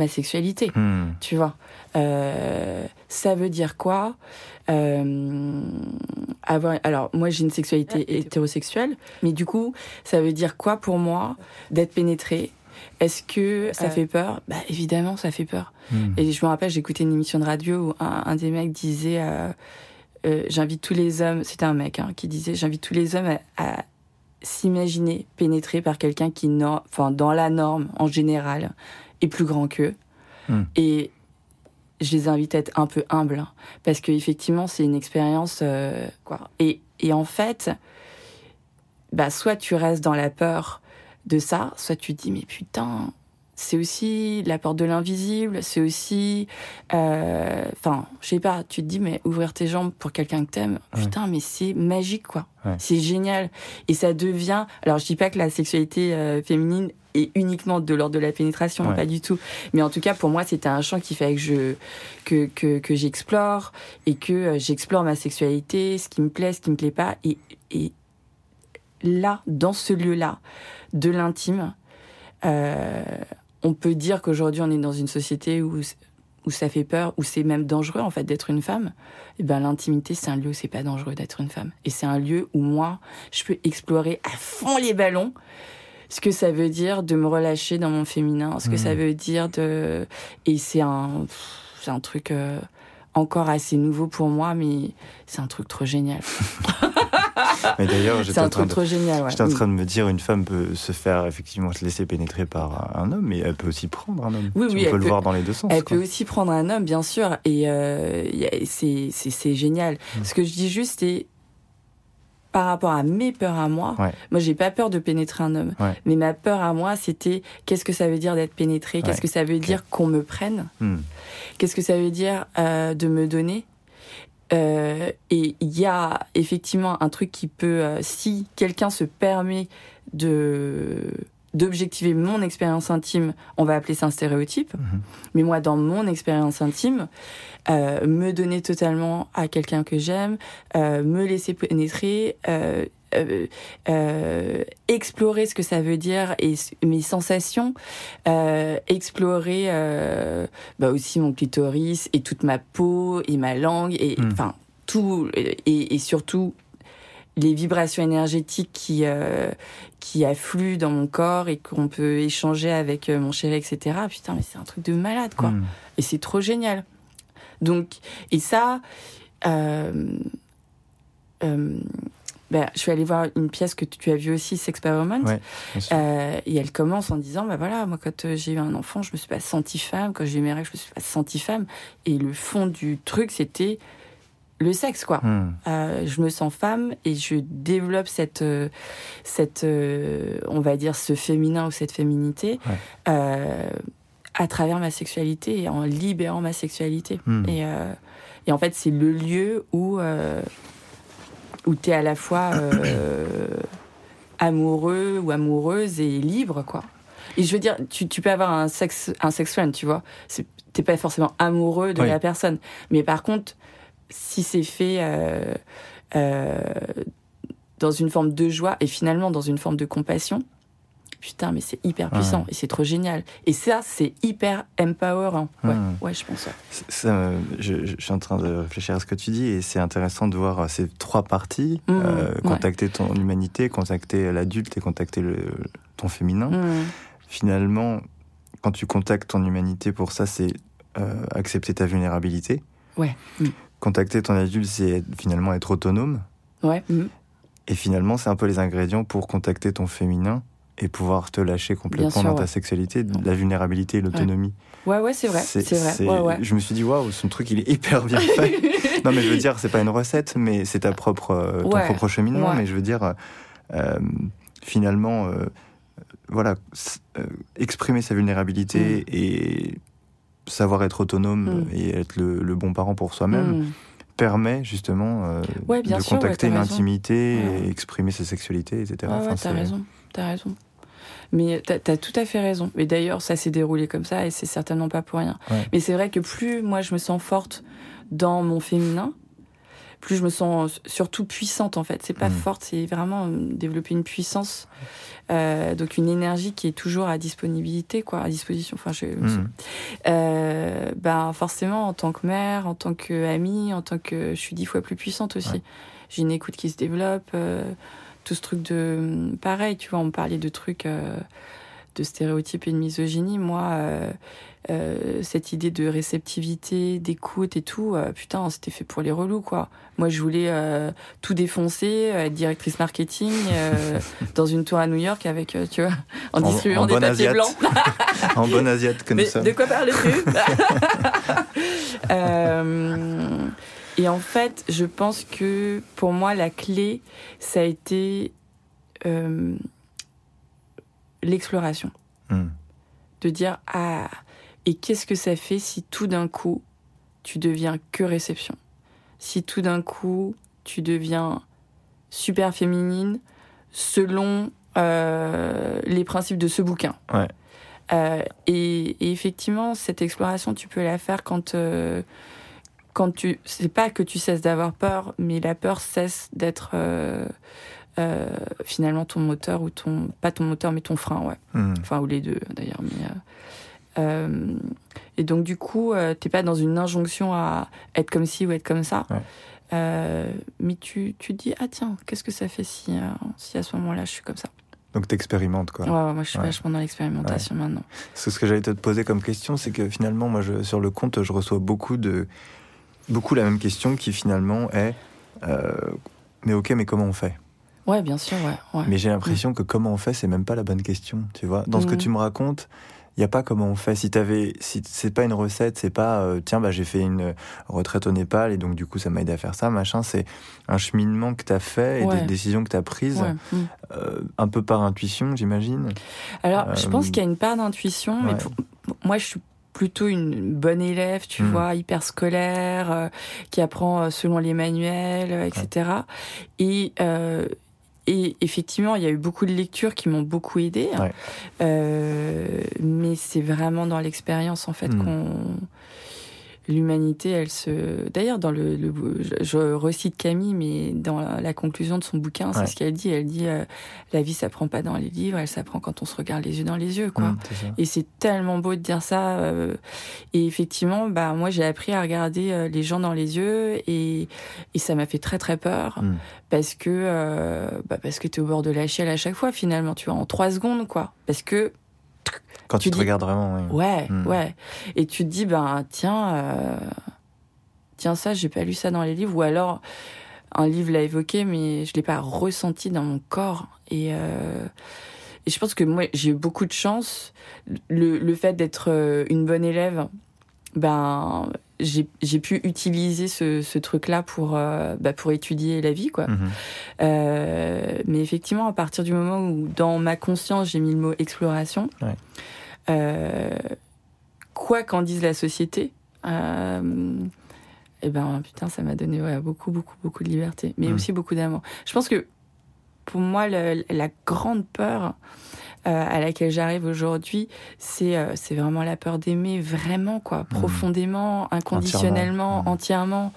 Ma sexualité, tu vois. Euh, ça veut dire quoi? Euh, avoir, alors moi j'ai une sexualité hétérosexuelle, mais du coup ça veut dire quoi pour moi d'être pénétrée? Est-ce que ça euh. fait peur? Bah évidemment ça fait peur. Hmm. Et je me rappelle j'écoutais une émission de radio où un, des mecs disait j'invite tous les hommes, c'était un mec hein, qui disait j'invite tous les hommes à, s'imaginer pénétrés par quelqu'un qui, enfin, dans la norme en général, plus grand qu'eux. Hmm. Et je les invite à être un peu humbles hein, parce que effectivement c'est une expérience euh, quoi. Et, et en fait, bah soit tu restes dans la peur de ça, soit tu te dis mais putain c'est aussi la porte de l'invisible, c'est aussi, euh, enfin, je sais pas, tu te dis, mais ouvrir tes jambes pour quelqu'un que t'aimes, putain, mais c'est magique, quoi. C'est génial. Et ça devient, alors je dis pas que la sexualité euh, féminine est uniquement de l'ordre de la pénétration, pas du tout. Mais en tout cas, pour moi, c'était un champ qui fait que je, que, que, que j'explore et que euh, j'explore ma sexualité, ce qui me plaît, ce qui me plaît pas. Et, et là, dans ce lieu-là, de l'intime, on peut dire qu'aujourd'hui on est dans une société où où ça fait peur, où c'est même dangereux en fait d'être une femme, et eh ben l'intimité c'est un lieu où c'est pas dangereux d'être une femme. Et c'est un lieu où moi je peux explorer à fond les ballons ce que ça veut dire de me relâcher dans mon féminin, ce que ça mmh. veut dire de et c'est un c'est un truc euh, encore assez nouveau pour moi, mais c'est un truc trop génial. Mais d'ailleurs, j'étais en, train de, génial, en train de me dire, une femme peut se faire effectivement se laisser pénétrer par un homme, mais elle peut aussi prendre un homme. Oui, oui, on peut le voir dans les deux sens. Elle peut aussi prendre un homme, bien sûr, et euh, c'est génial. Mm. Ce que je dis juste, c'est par rapport à mes peurs à moi, moi j'ai pas peur de pénétrer un homme, mais ma peur à moi c'était qu'est-ce que ça veut dire d'être pénétré, qu'est-ce que ça veut dire qu'on me prenne, mm. qu'est-ce que ça veut dire euh, de me donner, euh, et il y a effectivement un truc qui peut, euh, si quelqu'un se permet de d'objectiver mon expérience intime, on va appeler ça un stéréotype. Mhm. Mais moi, dans mon expérience intime, euh, me donner totalement à quelqu'un que j'aime, me laisser pénétrer, euh, euh, explorer ce que ça veut dire et mes sensations, euh, explorer euh, bah aussi mon clitoris et toute ma peau et ma langue et hmm. enfin tout et, et, surtout les vibrations énergétiques qui euh, qui affluent dans mon corps et qu'on peut échanger avec mon chéri etc putain mais c'est un truc de malade quoi hmm. et c'est trop génial donc et ça euh, ben, je suis allée voir une pièce que tu as vue aussi, Sexperiment. Ouais, euh, et elle commence en disant, bah voilà, moi quand euh, j'ai eu un enfant, je me suis pas sentie femme. Quand j'ai eu mes règles, je me suis pas sentie femme. Et le fond du truc, c'était le sexe, quoi. Hmm. Euh, je me sens femme et je développe cette, euh, cette, euh, on va dire, ce féminin ou cette féminité à travers ma sexualité et en libérant ma sexualité. Hmm. Et, et en fait, c'est le lieu où où tu es à la fois amoureux ou amoureuse et libre, quoi. Et je veux dire, tu, tu peux avoir un sexe, un sex friend, tu vois. T'es pas forcément amoureux de la personne. Mais par contre, si c'est fait euh, euh, dans une forme de joie et finalement dans une forme de compassion, putain, mais c'est hyper puissant et c'est trop génial. Et ça, c'est hyper empowerant. Ouais, ouais je pense. Ça, je, suis en train de réfléchir à ce que tu dis et c'est intéressant de voir ces trois parties mmh, euh, contacter ton humanité, contacter l'adulte et contacter le, ton féminin. Mmh. Finalement, quand tu contactes ton humanité, pour ça, c'est euh, accepter ta vulnérabilité. Ouais. Mmh. Contacter ton adulte, c'est finalement être autonome. Ouais. Et finalement, c'est un peu les ingrédients pour contacter ton féminin et pouvoir te lâcher complètement dans ta sexualité, la vulnérabilité et l'autonomie. Ouais. ouais, c'est vrai. C'est vrai. Je me suis dit, waouh, son truc, il est hyper bien fait. non, mais je veux dire, c'est pas une recette, mais c'est ta propre, euh, ton propre cheminement. Mais je veux dire, euh, finalement, euh, voilà, exprimer sa vulnérabilité mm. et savoir être autonome mm. et être le, bon parent pour soi-même. Mm. permet justement de contacter l'intimité et exprimer sa sexualité, etc. Ouais, t'as raison, t'as raison. Mais tu as, tout à fait raison. Et d'ailleurs, ça s'est déroulé comme ça et c'est certainement pas pour rien. Mais c'est vrai que plus moi je me sens forte dans mon féminin, plus je me sens surtout puissante en fait. C'est pas mm. forte, c'est vraiment euh, développer une puissance, euh, donc une énergie qui est toujours à disponibilité, quoi, à disposition. Enfin, je, mm. euh, ben forcément en tant que mère, en tant qu'amie, en tant que, je suis dix fois plus puissante aussi. J'ai une écoute qui se développe. Euh, tout ce truc de pareil tu vois on parlait de trucs euh, de stéréotypes et de misogynie moi euh, euh, cette idée de réceptivité d'écoute et tout putain c'était fait pour les relous quoi moi je voulais tout défoncer être directrice marketing dans une tour à New York avec tu vois en, distribuant des papiers blancs en bonne asiate comme ça de quoi parles-tu Et en fait, je pense que pour moi, la clé, ça a été euh, l'exploration. Hmm. De dire, ah, et qu'est-ce que ça fait si tout d'un coup, tu deviens que réception? Si tout d'un coup, tu deviens super féminine selon euh, les principes de ce bouquin? Euh, et, et, effectivement, cette exploration, tu peux la faire quand quand tu c'est pas que tu cesses d'avoir peur mais la peur cesse d'être euh, euh, finalement ton moteur ou ton pas ton moteur mais ton frein, ouais. Hmm. Enfin ou les deux d'ailleurs. Mais euh, et donc du coup, euh, t'es pas dans une injonction à être comme ci ou être comme ça. Ouais. Euh, mais tu, tu te dis ah tiens qu'est-ce que ça fait si euh, si à ce moment-là je suis comme ça? Donc t'expérimentes quoi. ouais, ouais, moi je suis Ouais. vachement dans l'expérimentation maintenant que ce que j'allais te poser comme question, c'est que finalement, moi, je, sur le compte, je reçois beaucoup de, beaucoup la même question qui finalement est, euh, mais ok, mais comment on fait? Ouais bien sûr ouais. Mais j'ai l'impression que comment on fait, c'est même pas la bonne question, tu vois. Dans ce que Mhm. tu me racontes, il y a pas comment on fait. Si t'avais, si c'est pas une recette, c'est pas, euh, tiens, bah j'ai fait une retraite au Népal et donc du coup ça m'a aidé à faire ça, machin. C'est un cheminement que t'as fait et Ouais. des décisions que t'as prises, Ouais, mm. euh, un peu par intuition, j'imagine. Alors, je Euh, pense qu'il y a une part d'intuition, mais pour- moi, je suis plutôt une bonne élève, tu Mm. vois, hyper scolaire, euh, qui apprend euh, selon les manuels, euh, etc. Et, euh, et effectivement, il y a eu beaucoup de lectures qui m'ont beaucoup aidé. Ouais. Euh, mais c'est vraiment dans l'expérience, en fait, Mm. qu'on l'humanité, elle se. D'ailleurs, dans le, le- je, recite Camille, mais dans la, conclusion de son bouquin, c'est Ouais. ce qu'elle dit. Elle dit euh, la vie s'apprend pas dans les livres, elle s'apprend quand on se regarde les yeux dans les yeux, quoi. Mm, ça. Et c'est tellement beau de dire ça. euh, et effectivement, bah moi j'ai appris à regarder euh, les gens dans les yeux et, et ça m'a fait très très peur Mm. parce que bah parce que t'es au bord de la chiale à chaque fois finalement, tu vois, en trois secondes quoi. Parce que Quand tu tu, te dis- regardes vraiment, oui. ouais, Mm. ouais. Et tu te dis ben tiens, euh, tiens ça j'ai pas lu ça dans les livres ou alors un livre l'a évoqué mais je l'ai pas ressenti dans mon corps et euh, et je pense que moi j'ai eu beaucoup de chance le, le fait d'être euh, une bonne élève ben j'ai j'ai pu utiliser ce, ce truc là pour euh, bah, pour étudier la vie quoi Mhm. euh, mais effectivement, à partir du moment où dans ma conscience j'ai mis le mot exploration, Ouais. euh, quoi qu'en dise la société, eh ben putain, ça m'a donné ouais, beaucoup, beaucoup, beaucoup de liberté, mais Mm. aussi beaucoup d'amour. Je pense que pour moi, la grande peur à laquelle j'arrive aujourd'hui, c'est euh, c'est vraiment la peur d'aimer vraiment, quoi, profondément, inconditionnellement, entièrement.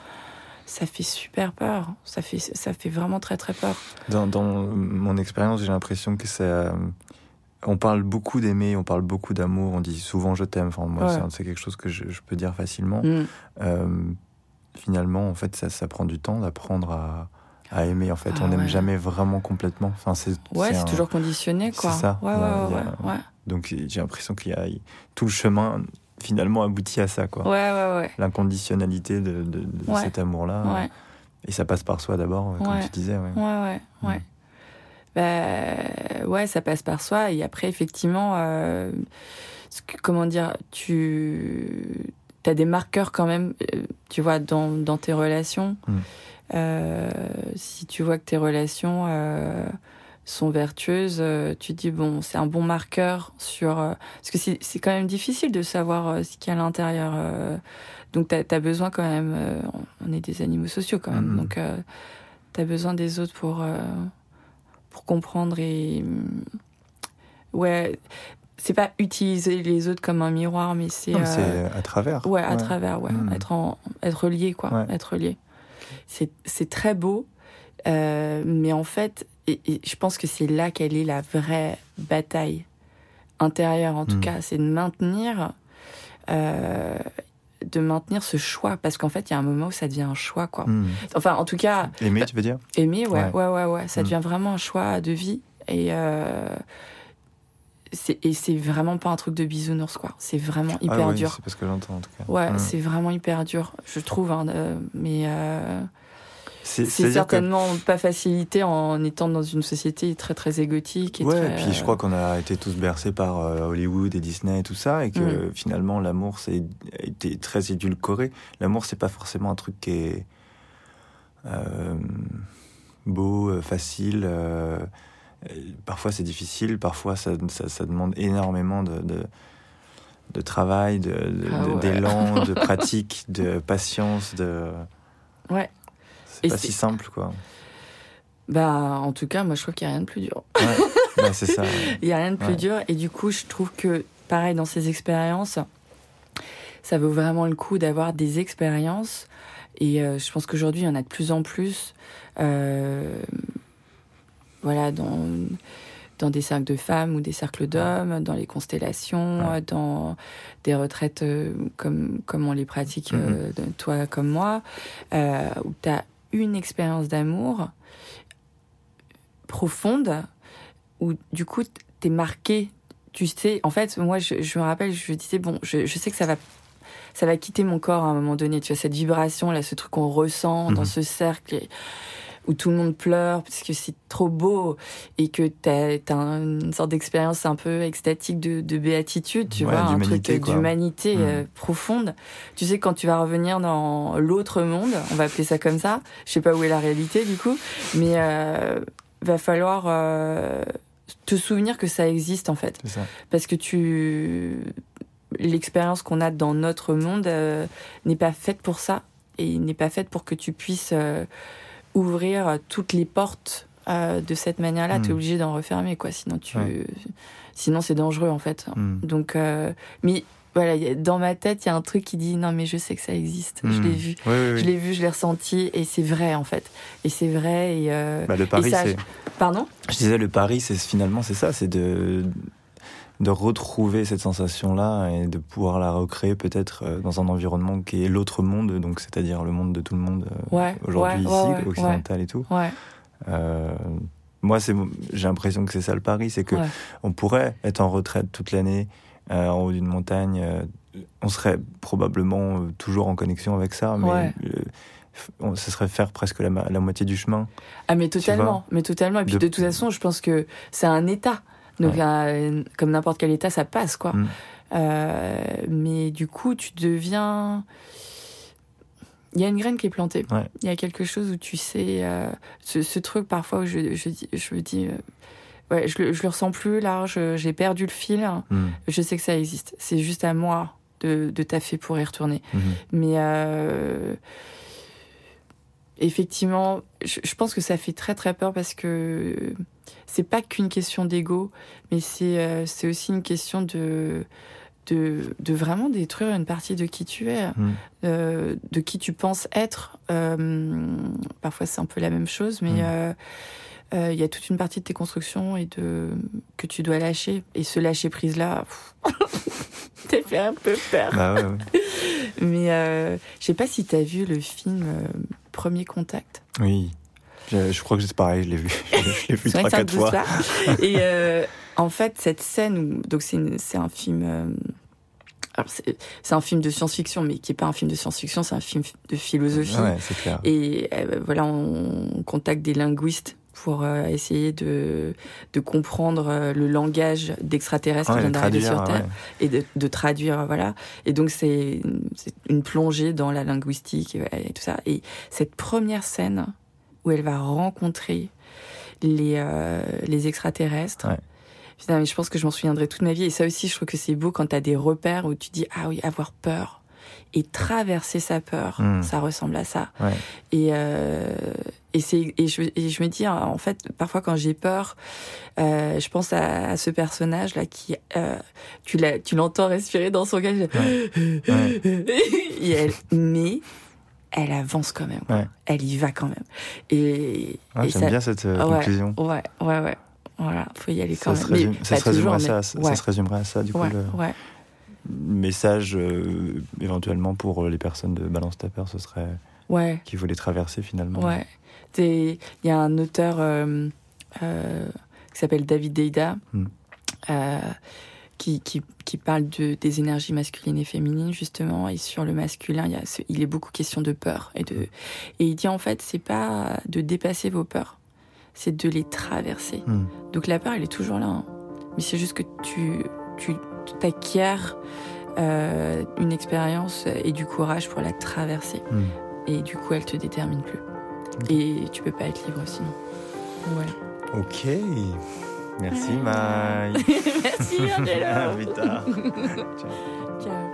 Ça fait super peur. Ça fait, ça fait vraiment très très peur. Dans, dans mon expérience, j'ai l'impression que ça. euh, On parle beaucoup d'aimer, on parle beaucoup d'amour, on dit souvent je t'aime. Enfin, moi, Ouais. c'est- c'est quelque chose que je, je peux dire facilement. Mm. Euh, finalement, en fait, ça, ça prend du temps d'apprendre à, à aimer. En fait, Ah on n'aime ouais. jamais vraiment complètement. Enfin, c'est Ouais, c'est un- toujours conditionné, quoi. c'est ça. Ouais, a- ouais. Donc, j'ai l'impression qu'il y a tout le chemin finalement aboutit à ça, quoi. Ouais, ouais, ouais. L'inconditionnalité de, de- de cet amour-là. Ouais, Et ça passe par soi d'abord, comme Ouais. tu disais. ouais. ouais, ouais, ouais. Mm. Bah, ouais, ça passe par soi. Et après, effectivement, euh, que- comment dire, tu as des marqueurs quand même, euh, tu vois, dans, dans tes relations. Mm. Euh, si tu vois que tes relations euh, sont vertueuses, euh, tu te dis, bon, c'est un bon marqueur sur... euh, parce que c'est quand même difficile de savoir euh, ce qu'il y a à l'intérieur. euh, donc, tu as, besoin quand même... euh, on est des animaux sociaux quand même. Mhm. Donc, tu as besoin des autres pour, euh, pour comprendre et... hum, Ouais, c'est pas utiliser les autres comme un miroir, mais c'est... Euh, C'est à travers. Ouais, à travers, ouais. Mm. Être, en, être lié, quoi. Ouais. Être lié. C'est, c'est très beau, euh, mais en fait, et, et je pense que c'est là qu'elle est la vraie bataille intérieure, en tout Mm. cas. C'est de maintenir, euh, de maintenir ce choix, parce qu'en fait, il y a un moment où ça devient un choix, quoi. Mm. Enfin, en tout cas, Aimer, tu veux dire? aimer, ouais, Ouais. ouais, ouais, ouais, ça Mm. devient vraiment un choix de vie. Et, euh, et c'est vraiment pas un truc de bisounours, quoi. C'est vraiment hyper ah, oui, dur. C'est parce que j'entends en tout cas. Ouais, Mm. c'est vraiment hyper dur, je trouve. hein, euh, mais euh, C'est que- certainement pas facilité en étant dans une société très très égotique. Et Ouais, très, et puis je crois qu'on a été tous bercés par euh, Hollywood et Disney et tout ça, et que Mm. finalement l'amour c'est été très édulcoré. L'amour c'est pas forcément un truc qui est euh, beau, euh, facile. Euh, parfois c'est difficile, parfois ça, ça, ça demande énormément de, de, de travail, de- Ah ouais. d'élan, de pratique, de patience. De... Ouais. C'est pas si simple quoi. Bah, en tout cas, moi je trouve qu'il n'y a rien de plus dur. Ouais, bah, c'est ça. Il n'y a rien de plus Ouais. dur. Et du coup, je trouve que, pareil, dans ces expériences, ça vaut vraiment le coup d'avoir des expériences. Et euh, je pense qu'aujourd'hui, il y en a de plus en plus. euh, voilà, dans dans des cercles de femmes ou des cercles d'hommes, dans les constellations, dans des retraites comme, comme on les pratique, mm-hmm. toi comme moi, où tu as une expérience d'amour profonde, où du coup, tu es marqué. Tu sais, en fait, moi, je, je me rappelle, je disais, bon, je, je sais que ça va ça va quitter mon corps à un moment donné. Tu vois, cette vibration, là, ce truc qu'on ressent dans mhm. ce cercle où tout le monde pleure parce que c'est trop beau et que t'as as une sorte d'expérience un peu extatique de, de béatitude, tu vois, un truc d'humanité mhm. euh, profonde. Tu sais, quand tu vas revenir dans l'autre monde, on va appeler ça comme ça, je sais pas où est la réalité du coup, mais euh, va falloir euh, te souvenir que ça existe en fait. Ça. Parce que tu l'expérience qu'on a dans notre monde euh, n'est pas faite pour ça et n'est pas faite pour que tu puisses euh, ouvrir toutes les portes euh, de cette manière-là. Tu es hmm. obligé d'en refermer, quoi. Sinon, tu, sinon c'est dangereux en fait. Hmm. Donc, mais voilà, dans ma tête, il y a un truc qui dit non, mais je sais que ça existe. Je l'ai hmm. vu, je l'ai vu, je l'ai ressenti, et c'est vrai en fait. Et c'est vrai. Et, bah, le pari, c'est. Pardon? Je disais le pari, c'est finalement c'est ça, c'est de de retrouver cette sensation-là et de pouvoir la recréer peut-être euh, dans un environnement qui est l'autre monde, donc c'est-à-dire le monde de tout le monde euh, aujourd'hui ici, occidental et tout. Euh, moi, c'est, j'ai l'impression que c'est ça le pari, c'est que on pourrait être en retraite toute l'année en haut d'une montagne, on serait probablement toujours en connexion avec ça, mais ce serait faire presque la, moitié du chemin. Ah mais totalement, mais totalement. Et puis de toute façon, je pense que c'est un état. Donc, comme n'importe quel état, ça passe, quoi. Mm. Euh, mais du coup, tu deviens. Il y a une graine qui est plantée. Il y a quelque chose où tu sais. Euh, ce, truc, parfois, où je, je, je me dis. Euh, ouais, je, je le ressens plus là, j'ai perdu le fil. Mm. Je sais que ça existe. C'est juste à moi de, de taffer pour y retourner. Mm-hmm. Mais effectivement, je, pense que ça fait très très peur parce que c'est pas qu'une question d'ego, mais c'est euh, c'est aussi une question de, de, de vraiment détruire une partie de qui tu es, mmh. euh, de qui tu penses être. Euh, parfois c'est un peu la même chose, mais mmh. il y a toute une partie de tes constructions et de que tu dois lâcher. Et ce lâcher prise là, t'as fait un peu peur. Bah ouais, ouais. mais je sais pas si t'as vu le film Premier Contact. Oui. Je, crois que c'est pareil, je l'ai vu. Je l'ai vu trois, quatre fois. Et euh, en fait, cette scène, donc c'est un film. Euh, c'est un film de science-fiction, mais qui n'est pas un film de science-fiction, c'est un film de philosophie. Ouais, clair. Et euh, voilà, on contacte des linguistes pour essayer de, de comprendre le langage d'extraterrestres qui viennent d'arriver sur Terre et de, de, traduire, voilà. Et donc c'est une plongée dans la linguistique et, tout ça. Et cette première scène où elle va rencontrer les, euh, les extraterrestres. Ouais. je pense que je m'en souviendrai toute ma vie. Et ça aussi, je trouve que c'est beau quand tu as des repères où tu dis, ah oui, avoir peur et traverser sa peur, hmm. ça ressemble à ça. Ouais. Et, euh, et, c'est, et, je, et je me dis, en fait, parfois quand j'ai peur, euh, je pense à, ce personnage-là qui, euh, tu, tu l'entends respirer dans son gage. Ouais. et elle, mais elle avance quand même. Elle y va quand même. Et, ah, j'aime bien cette conclusion. Ouais, ouais, ouais. Voilà, faut y aller quand ça même. Se ça, se résumerait à ça, ça se résumerait à ça, du coup. Le message, euh, éventuellement, pour les personnes de Balance ta peur, ce serait ouais. qui voulaient traverser finalement. Ouais. Il y a un auteur euh, qui s'appelle David Deida. Hmm qui, qui, qui parle de, des énergies masculines et féminines justement et sur le masculin il, y a il est beaucoup question de peur et de et il dit en fait c'est pas de dépasser vos peurs c'est de les traverser hmm. donc la peur elle est toujours là hein. mais c'est juste que tu tu t'acquiers euh, une expérience et du courage pour la traverser hmm. et du coup elle te détermine plus et tu peux pas être libre sinon voilà ok Merci Maï. Merci Angelo. À plus tard. Ciao.